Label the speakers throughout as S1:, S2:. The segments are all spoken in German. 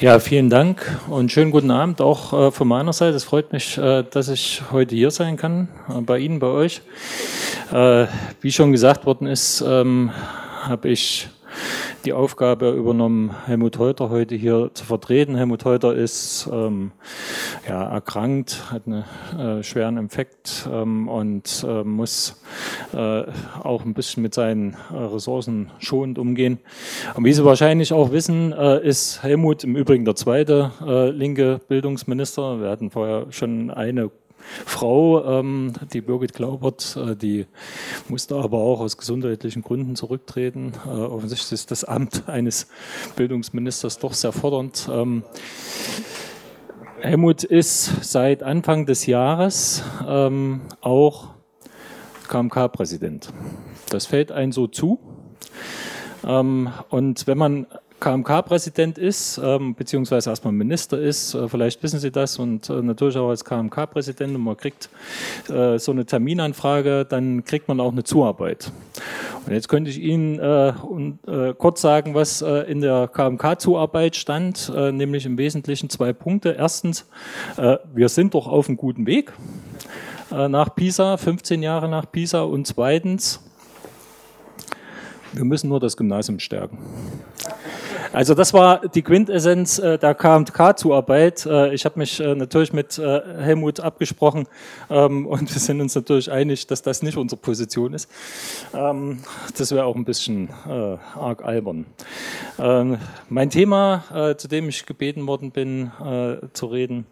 S1: Ja, vielen Dank und schönen guten Abend auch äh, von meiner Seite. Es freut mich, äh, dass ich heute hier sein kann, äh, bei Ihnen, bei euch. Äh, wie schon gesagt worden ist, ähm, habe ich die Aufgabe übernommen, Helmut Heuter heute hier zu vertreten. Helmut Heuter ist ähm, ja, erkrankt, hat einen äh, schweren Infekt ähm, und äh, muss äh, auch ein bisschen mit seinen äh, Ressourcen schonend umgehen. Und wie Sie wahrscheinlich auch wissen, äh, ist Helmut im Übrigen der zweite äh, linke Bildungsminister. Wir hatten vorher schon eine Frau, ähm, die Birgit Glaubert, äh, die musste aber auch aus gesundheitlichen Gründen zurücktreten. Äh, offensichtlich ist das Amt eines Bildungsministers doch sehr fordernd. Ähm, Helmut ist seit Anfang des Jahres ähm, auch KMK-Präsident. Das fällt einem so zu. Ähm, und wenn man KMK-Präsident ist, ähm, beziehungsweise erstmal Minister ist, äh, vielleicht wissen Sie das, und äh, natürlich auch als KMK-Präsident und man kriegt äh, so eine Terminanfrage, dann kriegt man auch eine Zuarbeit. Und jetzt könnte ich Ihnen äh, und, äh, kurz sagen, was äh, in der KMK-Zuarbeit stand, nämlich im Wesentlichen zwei Punkte. Erstens, wir sind doch auf einem guten Weg nach Pisa, 15 Jahre nach Pisa, und zweitens, wir müssen nur das Gymnasium stärken. Also das war die Quintessenz äh, der KMK-Zuarbeit. Äh, ich habe mich äh, natürlich mit Helmut abgesprochen ähm, und wir sind uns natürlich einig, dass das nicht unsere Position ist. Ähm, das wäre auch ein bisschen arg albern. Ähm, mein Thema, zu dem ich gebeten worden bin zu reden,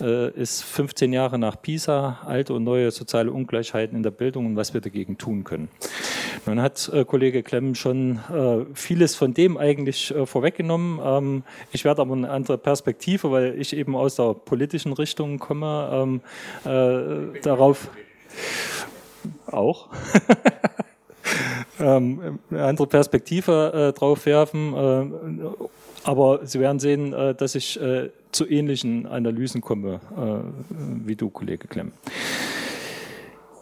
S1: ist 15 Jahre nach Pisa, alte und neue soziale Ungleichheiten in der Bildung und was wir dagegen tun können. Man hat Kollege Klemm schon vieles von dem eigentlich vorweggenommen. Ähm, ich werde aber eine andere Perspektive, weil ich eben aus der politischen Richtung komme, ähm, äh, darauf auch. ähm, eine andere Perspektive äh, drauf werfen. Äh, aber Sie werden sehen, äh, dass ich äh, zu ähnlichen Analysen komme äh, wie du, Kollege Klemm.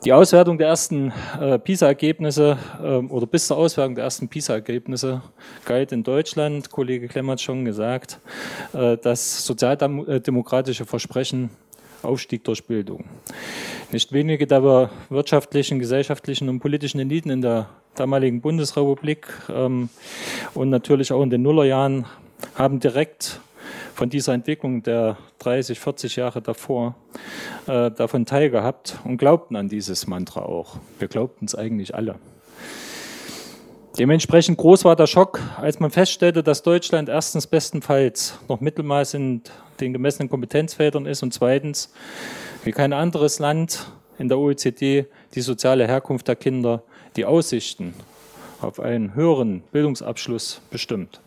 S1: Die Auswertung der ersten äh, PISA-Ergebnisse äh, oder bis zur Auswertung der ersten PISA-Ergebnisse galt in Deutschland, Kollege Klemm hat schon gesagt, äh, das sozialdemokratische Versprechen Aufstieg durch Bildung. Nicht wenige der wirtschaftlichen, gesellschaftlichen und politischen Eliten in der damaligen Bundesrepublik ähm, und natürlich auch in den Nullerjahren haben direkt von dieser Entwicklung der 30, 40 Jahre davor äh, davon teilgehabt und glaubten an dieses Mantra auch. Wir glaubten es eigentlich alle. Dementsprechend groß war der Schock, als man feststellte, dass Deutschland erstens bestenfalls noch Mittelmaß in den gemessenen Kompetenzfeldern ist und zweitens, wie kein anderes Land in der OECD, die soziale Herkunft der Kinder die Aussichten auf einen höheren Bildungsabschluss bestimmt.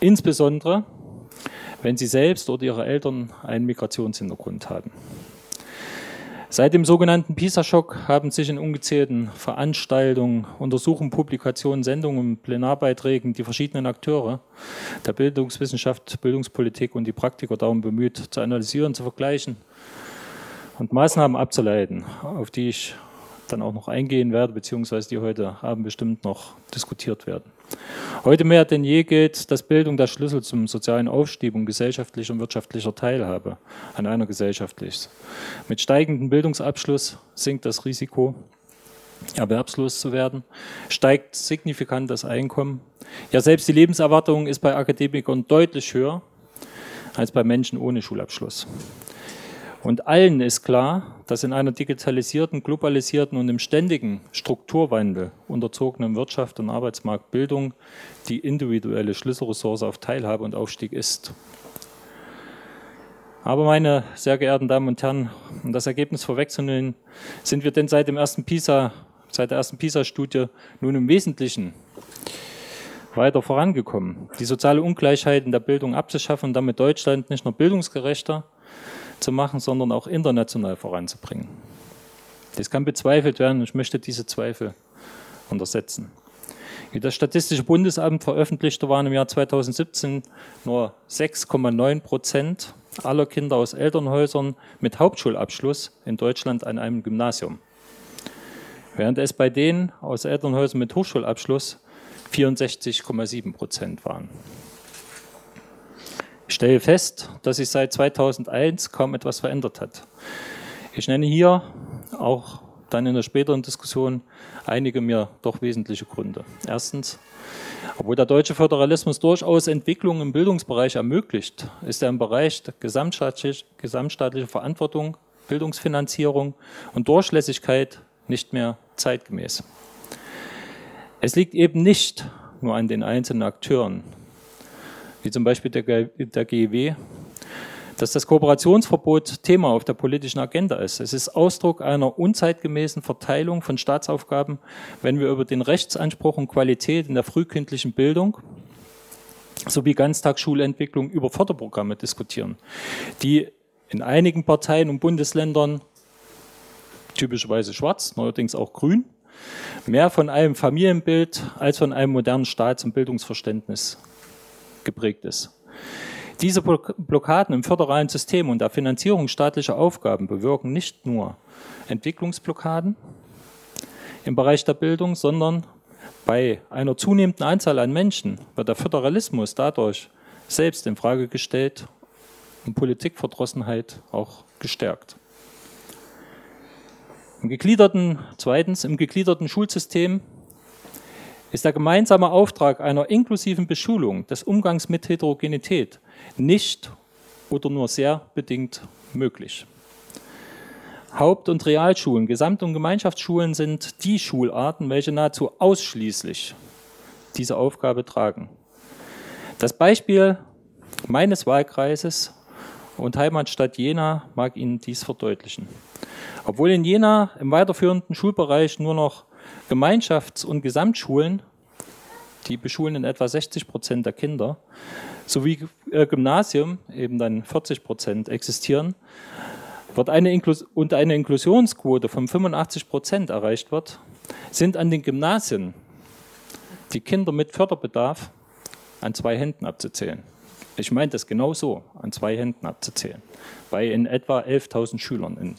S1: Insbesondere wenn sie selbst oder ihre Eltern einen Migrationshintergrund haben. Seit dem sogenannten PISA-Schock haben sich in ungezählten Veranstaltungen, Untersuchungen, Publikationen, Sendungen und Plenarbeiträgen die verschiedenen Akteure der Bildungswissenschaft, Bildungspolitik und die Praktiker darum bemüht, zu analysieren, zu vergleichen und Maßnahmen abzuleiten, auf die ich dann auch noch eingehen werde, beziehungsweise die heute Abend bestimmt noch diskutiert werden. Heute mehr denn je gilt, dass Bildung der Schlüssel zum sozialen Aufstieg und gesellschaftlicher und wirtschaftlicher Teilhabe an einer Gesellschaft ist. Mit steigendem Bildungsabschluss sinkt das Risiko, erwerbslos zu werden, steigt signifikant das Einkommen. Ja, selbst die Lebenserwartung ist bei Akademikern deutlich höher als bei Menschen ohne Schulabschluss. Und allen ist klar, dass in einer digitalisierten, globalisierten und im ständigen Strukturwandel unterzogenen Wirtschaft und Arbeitsmarkt Bildung die individuelle Schlüsselressource auf Teilhabe und Aufstieg ist. Aber meine sehr geehrten Damen und Herren, um das Ergebnis vorwegzunehmen, sind wir denn seit dem ersten PISA, seit der ersten PISA-Studie nun im Wesentlichen weiter vorangekommen, die soziale Ungleichheit in der Bildung abzuschaffen und damit Deutschland nicht nur bildungsgerechter, zu machen, sondern auch international voranzubringen. Das kann bezweifelt werden und ich möchte diese Zweifel untersetzen. Wie das Statistische Bundesamt veröffentlichte, waren im Jahr 2017 nur 6,9 Prozent aller Kinder aus Elternhäusern mit Hauptschulabschluss in Deutschland an einem Gymnasium. Während es bei denen aus Elternhäusern mit Hochschulabschluss 64,7 Prozent waren. Stelle fest, dass sich seit 2001 kaum etwas verändert hat. Ich nenne hier auch dann in der späteren Diskussion einige mir doch wesentliche Gründe. Erstens, obwohl der deutsche Föderalismus durchaus Entwicklungen im Bildungsbereich ermöglicht, ist er im Bereich der gesamtstaatlich, gesamtstaatlichen Verantwortung, Bildungsfinanzierung und Durchlässigkeit nicht mehr zeitgemäß. Es liegt eben nicht nur an den einzelnen Akteuren, wie zum Beispiel der, der GEW, dass das Kooperationsverbot Thema auf der politischen Agenda ist. Es ist Ausdruck einer unzeitgemäßen Verteilung von Staatsaufgaben, wenn wir über den Rechtsanspruch und Qualität in der frühkindlichen Bildung sowie Ganztagsschulentwicklung über Förderprogramme diskutieren, die in einigen Parteien und Bundesländern typischerweise schwarz, neuerdings auch grün, mehr von einem Familienbild als von einem modernen Staats- und Bildungsverständnis geprägt ist. Diese Blockaden im föderalen System und der Finanzierung staatlicher Aufgaben bewirken nicht nur Entwicklungsblockaden im Bereich der Bildung, sondern bei einer zunehmenden Anzahl an Menschen wird der Föderalismus dadurch selbst in Frage gestellt und Politikverdrossenheit auch gestärkt. Im gegliederten, zweitens, im gegliederten Schulsystem ist der gemeinsame Auftrag einer inklusiven Beschulung des Umgangs mit Heterogenität nicht oder nur sehr bedingt möglich. Haupt- und Realschulen, Gesamt- und Gemeinschaftsschulen sind die Schularten, welche nahezu ausschließlich diese Aufgabe tragen. Das Beispiel meines Wahlkreises und Heimatstadt Jena mag Ihnen dies verdeutlichen. Obwohl in Jena im weiterführenden Schulbereich nur noch Gemeinschafts- und Gesamtschulen, die beschulen in etwa 60 Prozent der Kinder, sowie äh, Gymnasium, eben dann 40 Prozent existieren, wird eine und eine Inklusionsquote von 85 Prozent erreicht wird, sind an den Gymnasien die Kinder mit Förderbedarf an zwei Händen abzuzählen. Ich meine das genau so, an zwei Händen abzuzählen, bei in etwa 11.000 Schülern in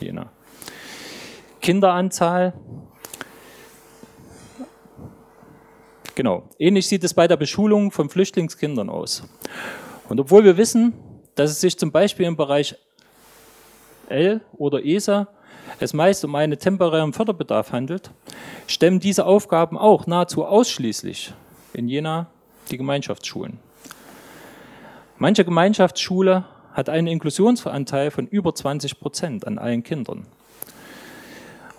S1: Jena. Kinderanzahl Genau. Ähnlich sieht es bei der Beschulung von Flüchtlingskindern aus. Und obwohl wir wissen, dass es sich zum Beispiel im Bereich L oder ESA es meist um einen temporären Förderbedarf handelt, stemmen diese Aufgaben auch nahezu ausschließlich in Jena die Gemeinschaftsschulen. Manche Gemeinschaftsschule hat einen Inklusionsanteil von über 20 Prozent an allen Kindern.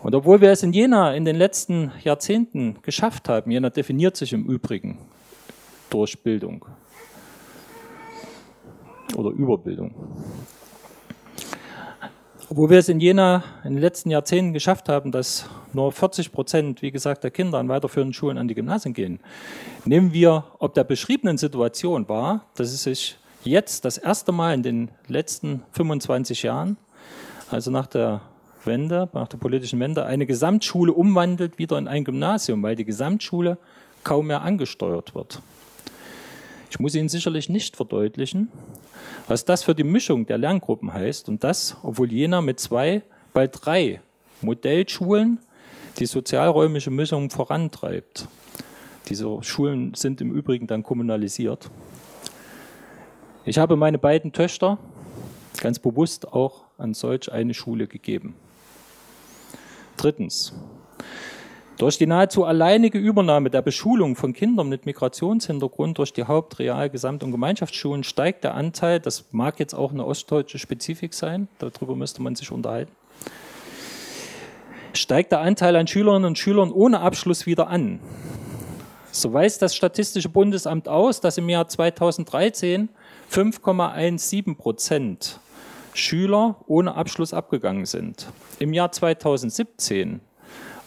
S1: Und obwohl wir es in Jena in den letzten Jahrzehnten geschafft haben, Jena definiert sich im Übrigen durch Bildung oder Überbildung. Obwohl wir es in Jena in den letzten Jahrzehnten geschafft haben, dass nur 40 Prozent, wie gesagt, der Kinder an weiterführenden Schulen an die Gymnasien gehen, nehmen wir, ob der beschriebenen Situation war, dass es sich jetzt das erste Mal in den letzten 25 Jahren, also nach der Wende, nach der politischen Wende, eine Gesamtschule umwandelt wieder in ein Gymnasium, weil die Gesamtschule kaum mehr angesteuert wird. Ich muss Ihnen sicherlich nicht verdeutlichen, was das für die Mischung der Lerngruppen heißt und das, obwohl Jena mit zwei, bald drei Modellschulen die sozialräumliche Mischung vorantreibt. Diese Schulen sind im Übrigen dann kommunalisiert. Ich habe meine beiden Töchter ganz bewusst auch an solch eine Schule gegeben. Drittens. Durch die nahezu alleinige Übernahme der Beschulung von Kindern mit Migrationshintergrund durch die Haupt-, Real-, Gesamt- und Gemeinschaftsschulen steigt der Anteil, das mag jetzt auch eine ostdeutsche Spezifik sein, darüber müsste man sich unterhalten, steigt der Anteil an Schülerinnen und Schülern ohne Abschluss wieder an. So weist das Statistische Bundesamt aus, dass im Jahr 2013 5,17 Prozent Schüler ohne Abschluss abgegangen sind. Im Jahr 2017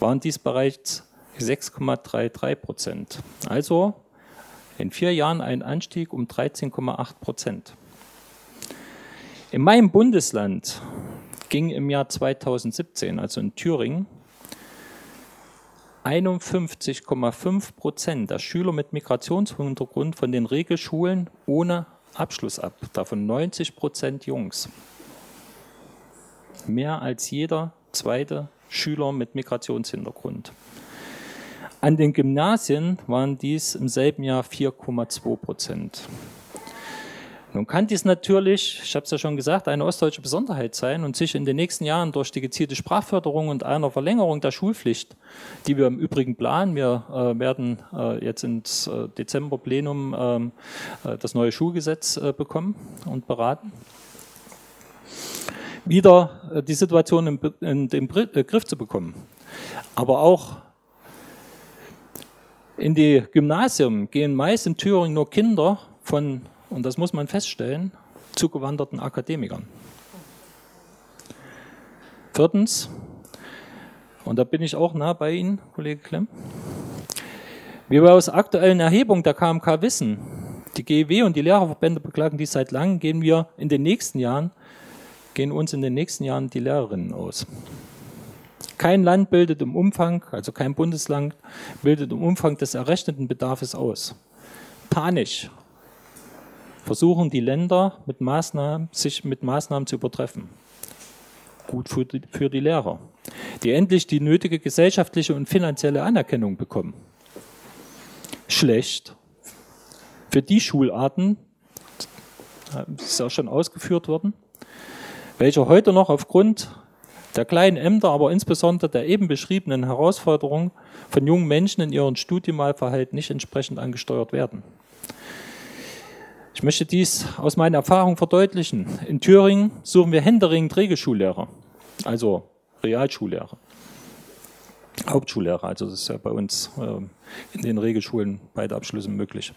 S1: waren dies bereits 6,33 Prozent. Also in vier Jahren ein Anstieg um 13,8 Prozent. In meinem Bundesland ging im Jahr 2017, also in Thüringen, 51,5 Prozent der Schüler mit Migrationshintergrund von den Regelschulen ohne Abschluss ab, davon 90 Prozent Jungs mehr als jeder zweite Schüler mit Migrationshintergrund. An den Gymnasien waren dies im selben Jahr 4,2 Prozent. Nun kann dies natürlich, ich habe es ja schon gesagt, eine ostdeutsche Besonderheit sein und sich in den nächsten Jahren durch die gezielte Sprachförderung und einer Verlängerung der Schulpflicht, die wir im Übrigen planen, wir äh, werden äh, jetzt ins äh, Dezemberplenum ähm, äh, das neue Schulgesetz äh, bekommen und beraten, wieder äh, die Situation in, in den Griff zu bekommen. Aber auch in die Gymnasien gehen meist in Thüringen nur Kinder von und das muss man feststellen, zugewanderten Akademikern. Viertens, und da bin ich auch nah bei Ihnen, Kollege Klemm, wie wir aus aktuellen Erhebungen der KMK wissen, die GEW und die Lehrerverbände beklagen dies seit langem, gehen wir in den nächsten Jahren, gehen uns in den nächsten Jahren die Lehrerinnen aus. Kein Land bildet im Umfang, also kein Bundesland, bildet im Umfang des errechneten Bedarfs aus. Panisch versuchen die Länder mit Maßnahmen, sich mit Maßnahmen zu übertreffen. Gut für die, für die Lehrer, die endlich die nötige gesellschaftliche und finanzielle Anerkennung bekommen. Schlecht für die Schularten, das ist auch schon ausgeführt worden, welche heute noch aufgrund der kleinen Ämter, aber insbesondere der eben beschriebenen Herausforderungen von jungen Menschen in ihrem Studienmalverhalten nicht entsprechend angesteuert werden. Ich möchte dies aus meiner Erfahrung verdeutlichen. In Thüringen suchen wir händeringend Regelschullehrer, also Realschullehrer. Hauptschullehrer, also das ist ja bei uns äh, in den Regelschulen beide Abschlüsse möglich.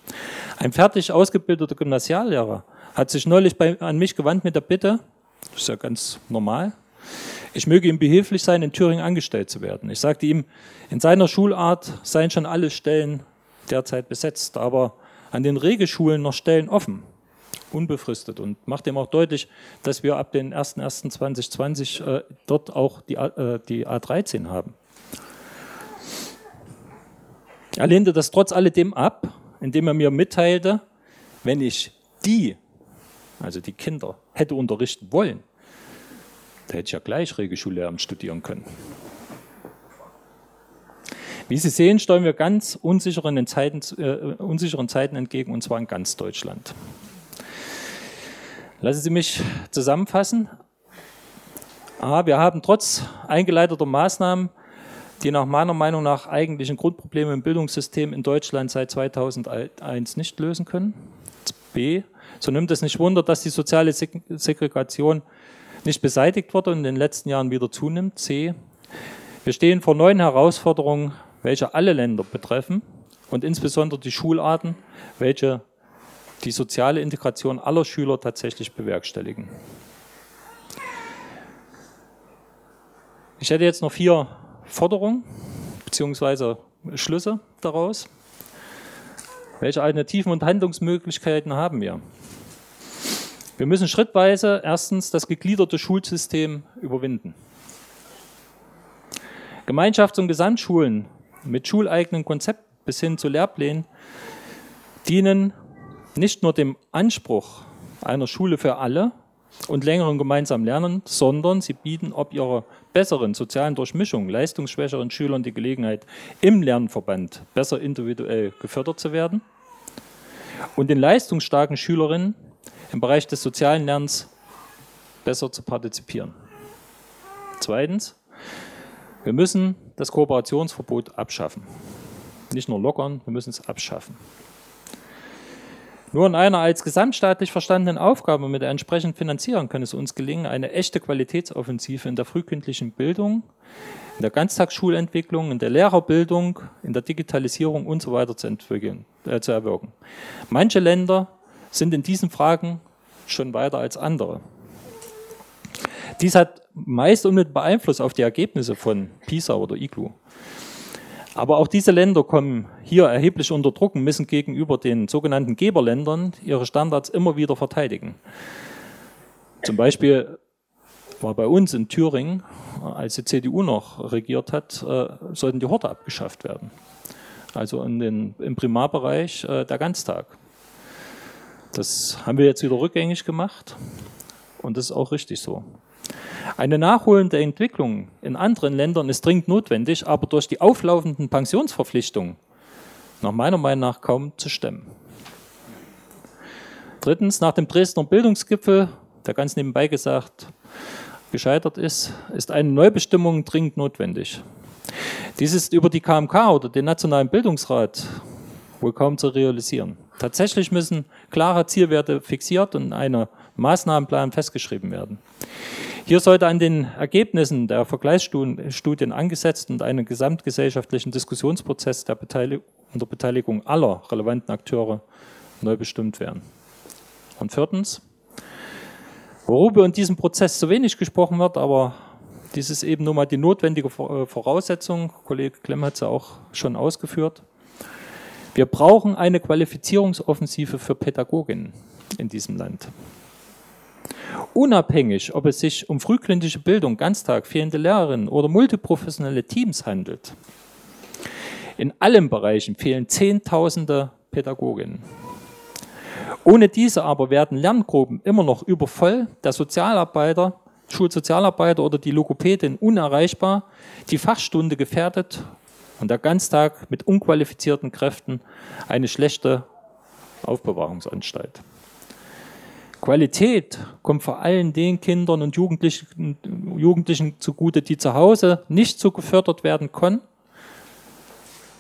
S1: Ein fertig ausgebildeter Gymnasiallehrer hat sich neulich bei, an mich gewandt mit der Bitte, das ist ja ganz normal, ich möge ihm behilflich sein, in Thüringen angestellt zu werden. Ich sagte ihm, in seiner Schulart seien schon alle Stellen derzeit besetzt, aber an den Regelschulen noch Stellen offen, unbefristet und macht ihm auch deutlich, dass wir ab den 01.01.2020 äh, dort auch die, äh, die A13 haben. Er lehnte das trotz alledem ab, indem er mir mitteilte, wenn ich die, also die Kinder, hätte unterrichten wollen, da hätte ich ja gleich Regelschullehramt studieren können. Wie Sie sehen, steuern wir ganz unsicheren Zeiten, äh, unsicheren Zeiten entgegen, und zwar in ganz Deutschland. Lassen Sie mich zusammenfassen. A, wir haben trotz eingeleiteter Maßnahmen die nach meiner Meinung nach eigentlichen Grundprobleme im Bildungssystem in Deutschland seit 2001 nicht lösen können. B, so nimmt es nicht Wunder, dass die soziale Segregation nicht beseitigt wurde und in den letzten Jahren wieder zunimmt. C, wir stehen vor neuen Herausforderungen welche alle Länder betreffen und insbesondere die Schularten, welche die soziale Integration aller Schüler tatsächlich bewerkstelligen. Ich hätte jetzt noch vier Forderungen bzw. Schlüsse daraus. Welche Alternativen und Handlungsmöglichkeiten haben wir? Wir müssen schrittweise erstens das gegliederte Schulsystem überwinden. Gemeinschafts- und Gesamtschulen mit schuleigenen Konzepten bis hin zu Lehrplänen dienen nicht nur dem Anspruch einer Schule für alle und längeren gemeinsamen Lernen, sondern sie bieten ob ihrer besseren sozialen Durchmischung leistungsschwächeren Schülern die Gelegenheit, im Lernverband besser individuell gefördert zu werden und den leistungsstarken Schülerinnen im Bereich des sozialen Lernens besser zu partizipieren. Zweitens, wir müssen das Kooperationsverbot abschaffen. Nicht nur lockern, wir müssen es abschaffen. Nur in einer als gesamtstaatlich verstandenen Aufgabe mit der entsprechenden Finanzierung kann es uns gelingen, eine echte Qualitätsoffensive in der frühkindlichen Bildung, in der Ganztagsschulentwicklung, in der Lehrerbildung, in der Digitalisierung und so weiter zu, entwickeln, äh, zu erwirken. Manche Länder sind in diesen Fragen schon weiter als andere. Dies hat meist unmittelbar Einfluss auf die Ergebnisse von PISA oder IGLU. Aber auch diese Länder kommen hier erheblich unter Druck und müssen gegenüber den sogenannten Geberländern ihre Standards immer wieder verteidigen. Zum Beispiel war bei uns in Thüringen, als die CDU noch regiert hat, äh, sollten die Horte abgeschafft werden. Also in den, im Primarbereich äh, der Ganztag. Das haben wir jetzt wieder rückgängig gemacht und das ist auch richtig so. Eine nachholende Entwicklung in anderen Ländern ist dringend notwendig, aber durch die auflaufenden Pensionsverpflichtungen nach meiner Meinung nach kaum zu stemmen. Drittens, nach dem Dresdner Bildungsgipfel, der ganz nebenbei gesagt gescheitert ist, ist eine Neubestimmung dringend notwendig. Dies ist über die KMK oder den Nationalen Bildungsrat wohl kaum zu realisieren. Tatsächlich müssen klare Zielwerte fixiert und eine Maßnahmenplan festgeschrieben werden. Hier sollte an den Ergebnissen der Vergleichsstudien angesetzt und einen gesamtgesellschaftlichen Diskussionsprozess der Beteiligung, unter Beteiligung aller relevanten Akteure neu bestimmt werden. Und viertens, worüber in diesem Prozess so wenig gesprochen wird, aber dies ist eben nur mal die notwendige äh, Voraussetzung, Kollege Klemm hat es ja auch schon ausgeführt. Wir brauchen eine Qualifizierungsoffensive für Pädagoginnen in diesem Land. Unabhängig, ob es sich um frühklinische Bildung, Ganztag, fehlende Lehrerinnen oder multiprofessionelle Teams handelt. In allen Bereichen fehlen Zehntausende Pädagoginnen. Ohne diese aber werden Lerngruppen immer noch übervoll, der Sozialarbeiter, Schulsozialarbeiter oder die Logopädin unerreichbar, die Fachstunde gefährdet und der Ganztag mit unqualifizierten Kräften eine schlechte Aufbewahrungsanstalt. Qualität kommt vor allem den Kindern und Jugendlichen, Jugendlichen zugute, die zu Hause nicht so gefördert werden können,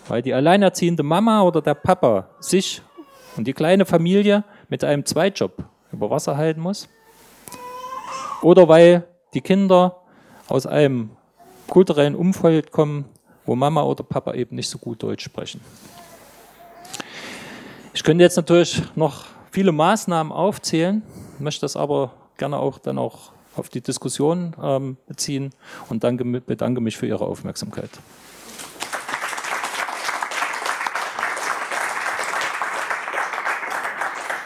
S1: weil die alleinerziehende Mama oder der Papa sich und die kleine Familie mit einem Zweitjob über Wasser halten muss. Oder weil die Kinder aus einem kulturellen Umfeld kommen, wo Mama oder Papa eben nicht so gut Deutsch sprechen. Ich könnte jetzt natürlich noch viele Maßnahmen aufzählen, möchte das aber gerne auch dann auch auf die Diskussion ähm, beziehen und danke, bedanke mich für Ihre Aufmerksamkeit.